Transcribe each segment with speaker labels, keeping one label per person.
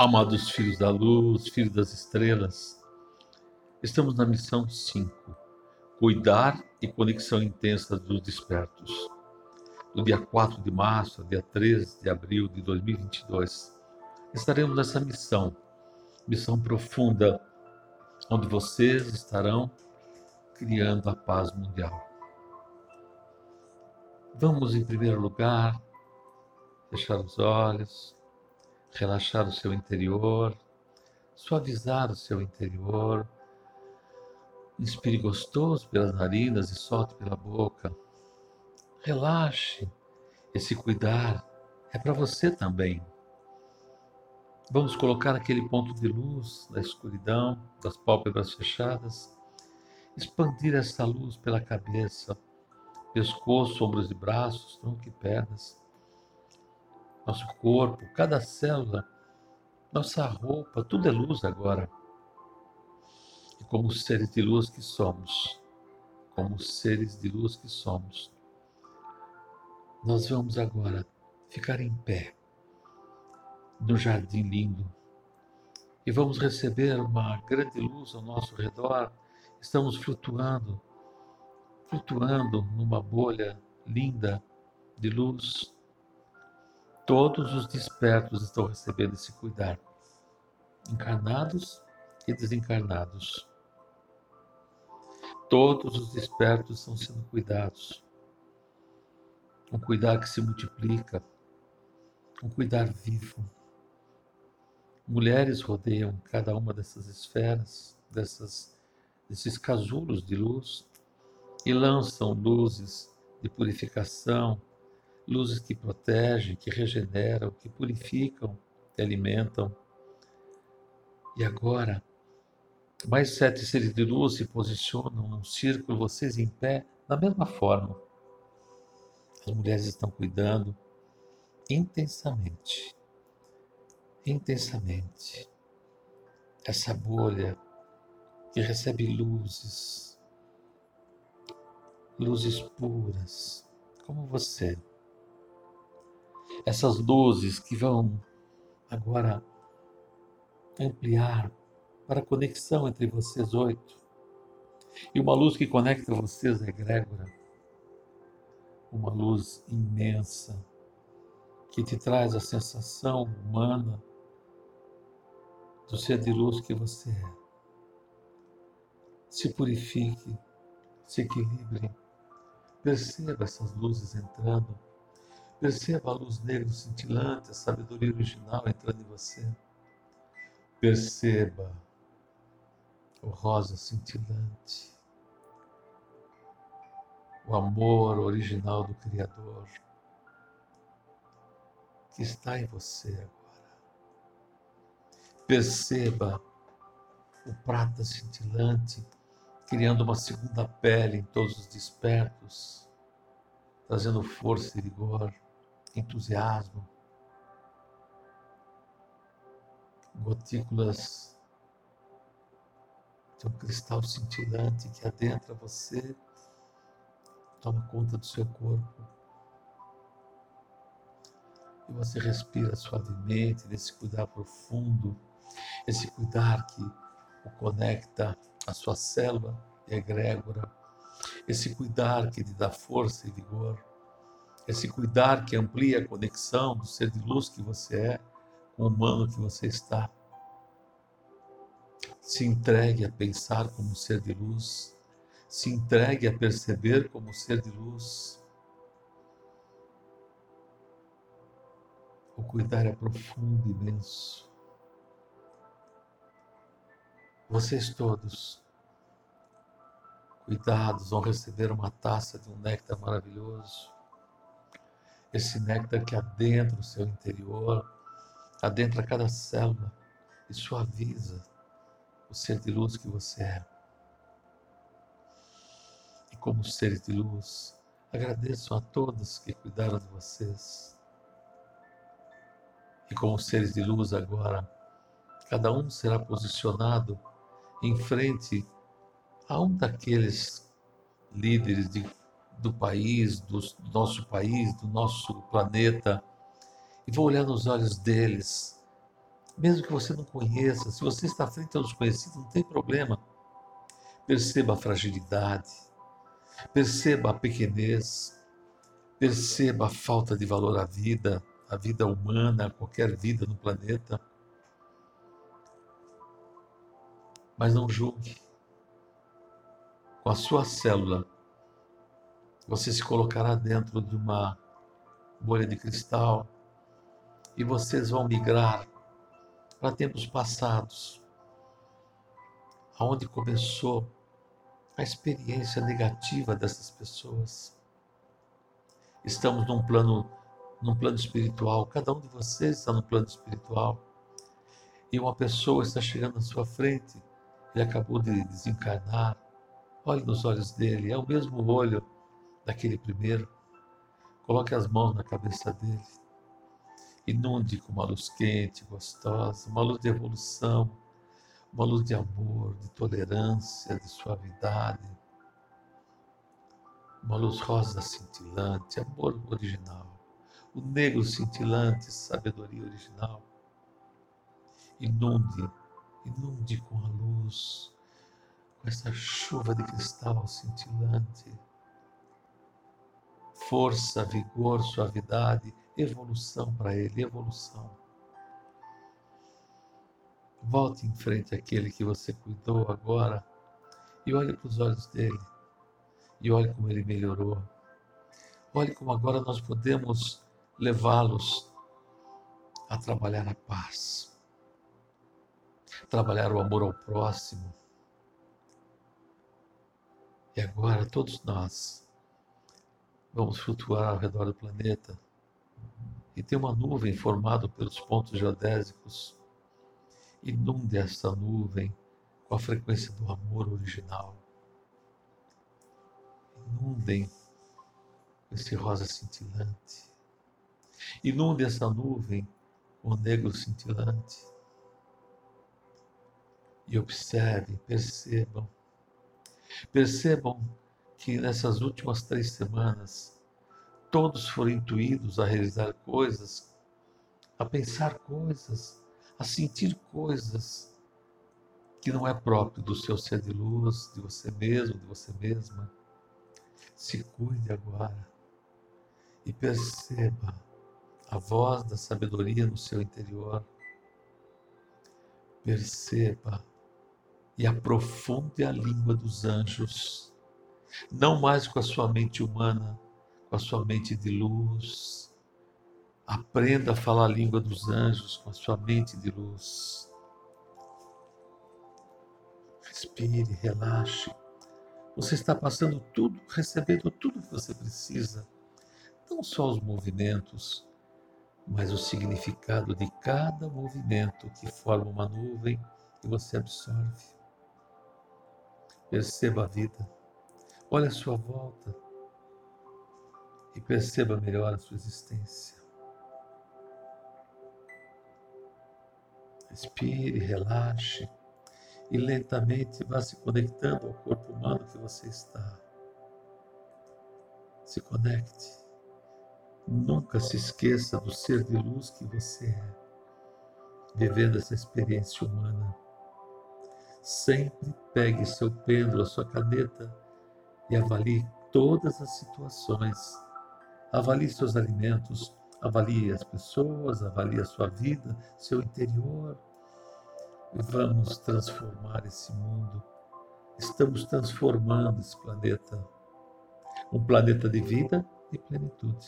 Speaker 1: Amados filhos da luz, filhos das estrelas, estamos na missão 5, cuidar e conexão intensa dos despertos. Do dia 4 de março ao dia 13 de abril de 2022, estaremos nessa missão, missão profunda, onde vocês estarão criando a paz mundial. Vamos, em primeiro lugar, fechar os olhos relaxar o seu interior, suavizar o seu interior. Inspire gostoso pelas narinas e solte pela boca. Relaxe. Esse cuidar é para você também. Vamos colocar aquele ponto de luz da escuridão, das pálpebras fechadas, expandir essa luz pela cabeça, pescoço, ombros e braços, tronco e pernas nosso corpo, cada célula, nossa roupa, tudo é luz agora. E como seres de luz que somos, como seres de luz que somos, nós vamos agora ficar em pé no jardim lindo e vamos receber uma grande luz ao nosso redor. Estamos flutuando, flutuando numa bolha linda de luz Todos os despertos estão recebendo esse cuidar, encarnados e desencarnados. Todos os despertos estão sendo cuidados. Um cuidar que se multiplica, um cuidar vivo. Mulheres rodeiam cada uma dessas esferas, dessas, desses casulos de luz e lançam luzes de purificação, luzes que protegem, que regeneram, que purificam, que alimentam. E agora, mais sete seres de luz se posicionam num círculo, vocês em pé, da mesma forma. As mulheres estão cuidando intensamente, intensamente. Essa bolha que recebe luzes, luzes puras, como você essas luzes que vão agora ampliar para a conexão entre vocês oito. E uma luz que conecta vocês egrégora, uma luz imensa que te traz a sensação humana do ser de luz que você é. Se purifique, se equilibre, perceba essas luzes entrando Perceba a luz negra cintilante, a sabedoria original entrando em você. Perceba o rosa cintilante, o amor original do Criador que está em você agora. Perceba o prata cintilante criando uma segunda pele em todos os despertos, trazendo força e vigor entusiasmo, gotículas de um cristal cintilante que adentra você, toma conta do seu corpo. E você respira suavemente nesse cuidar profundo, esse cuidar que o conecta à sua célula egrégora, esse cuidar que lhe dá força e vigor esse cuidar que amplia a conexão do ser de luz que você é com o humano que você está. Se entregue a pensar como ser de luz, se entregue a perceber como ser de luz. O cuidar é profundo e imenso. Vocês todos, cuidados, vão receber uma taça de um néctar maravilhoso esse néctar que adentra o seu interior, adentra cada célula e suaviza o ser de luz que você é. E como seres de luz, agradeço a todos que cuidaram de vocês. E como seres de luz agora, cada um será posicionado em frente a um daqueles líderes de do país, do, nosso país, do nosso planeta, e vou olhar nos olhos deles Mesmo que você não conheça, se você está frente a um desconhecido, não tem problema. Perceba a fragilidade, perceba a pequenez, perceba a falta de valor à vida, à vida humana, a qualquer vida no planeta. Mas não julgue. Com a sua célula, você se colocará dentro de uma bolha de cristal e vocês vão migrar para tempos passados, aonde começou a experiência negativa dessas pessoas. Estamos num plano, num plano espiritual, cada um de vocês está no plano espiritual. E uma pessoa está chegando à sua frente, ele acabou de desencarnar. Olhe nos olhos dele, é o mesmo olho daquele primeiro. Coloque as mãos na cabeça dele inunde com uma luz quente, gostosa, uma luz de evolução, uma luz de amor, de tolerância, de suavidade, uma luz rosa cintilante, amor original, o negro cintilante, sabedoria original. Inunde, inunde com a luz, com essa chuva de cristal cintilante. Força, vigor, suavidade, evolução para ele, evolução. Volte em frente àquele que você cuidou agora e olhe para os olhos dele e olhe como ele melhorou. Olhe como agora nós podemos levá-los a trabalhar a paz, trabalhar o amor ao próximo. E agora todos nós vamos flutuar ao redor do planeta e tem uma nuvem formada pelos pontos geodésicos. Inunde essa nuvem com a frequência do amor original. Inundem esse rosa cintilante. Inunde essa nuvem com o negro cintilante. E observem, percebam. Percebam que nessas últimas três semanas todos foram intuídos a realizar coisas, a pensar coisas, a sentir coisas que não é próprio do seu ser de luz, de você mesmo, de você mesma. Se cuide agora e perceba a voz da sabedoria no seu interior. Perceba e aprofunde a língua dos anjos, não mais com a sua mente humana, com a sua mente de luz. Aprenda a falar a língua dos anjos com a sua mente de luz. Respire, relaxe. Você está passando tudo, recebendo tudo que você precisa. Não só os movimentos, mas o significado de cada movimento que forma uma nuvem que você absorve. Perceba a vida. Olhe a sua volta e perceba melhor a sua existência. Respire, relaxe e lentamente vá se conectando ao corpo humano que você está. Se conecte. Nunca se esqueça do ser de luz que você é, vivendo essa experiência humana. Sempre pegue seu pêndulo, a sua caneta e avalie todas as situações Avalie seus alimentos, avalie as pessoas, avalie a sua vida, seu interior. Vamos transformar esse mundo. Estamos transformando esse planeta. Um planeta de vida e plenitude.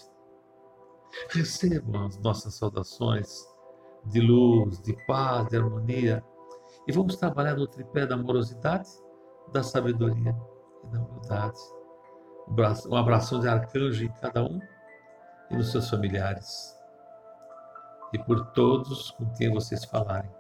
Speaker 1: Recebam as nossas saudações de luz, de paz, de harmonia. E vamos trabalhar no tripé da amorosidade, da sabedoria e da humildade um abração de arcanjo em cada um e nos seus familiares e por todos com quem vocês falarem.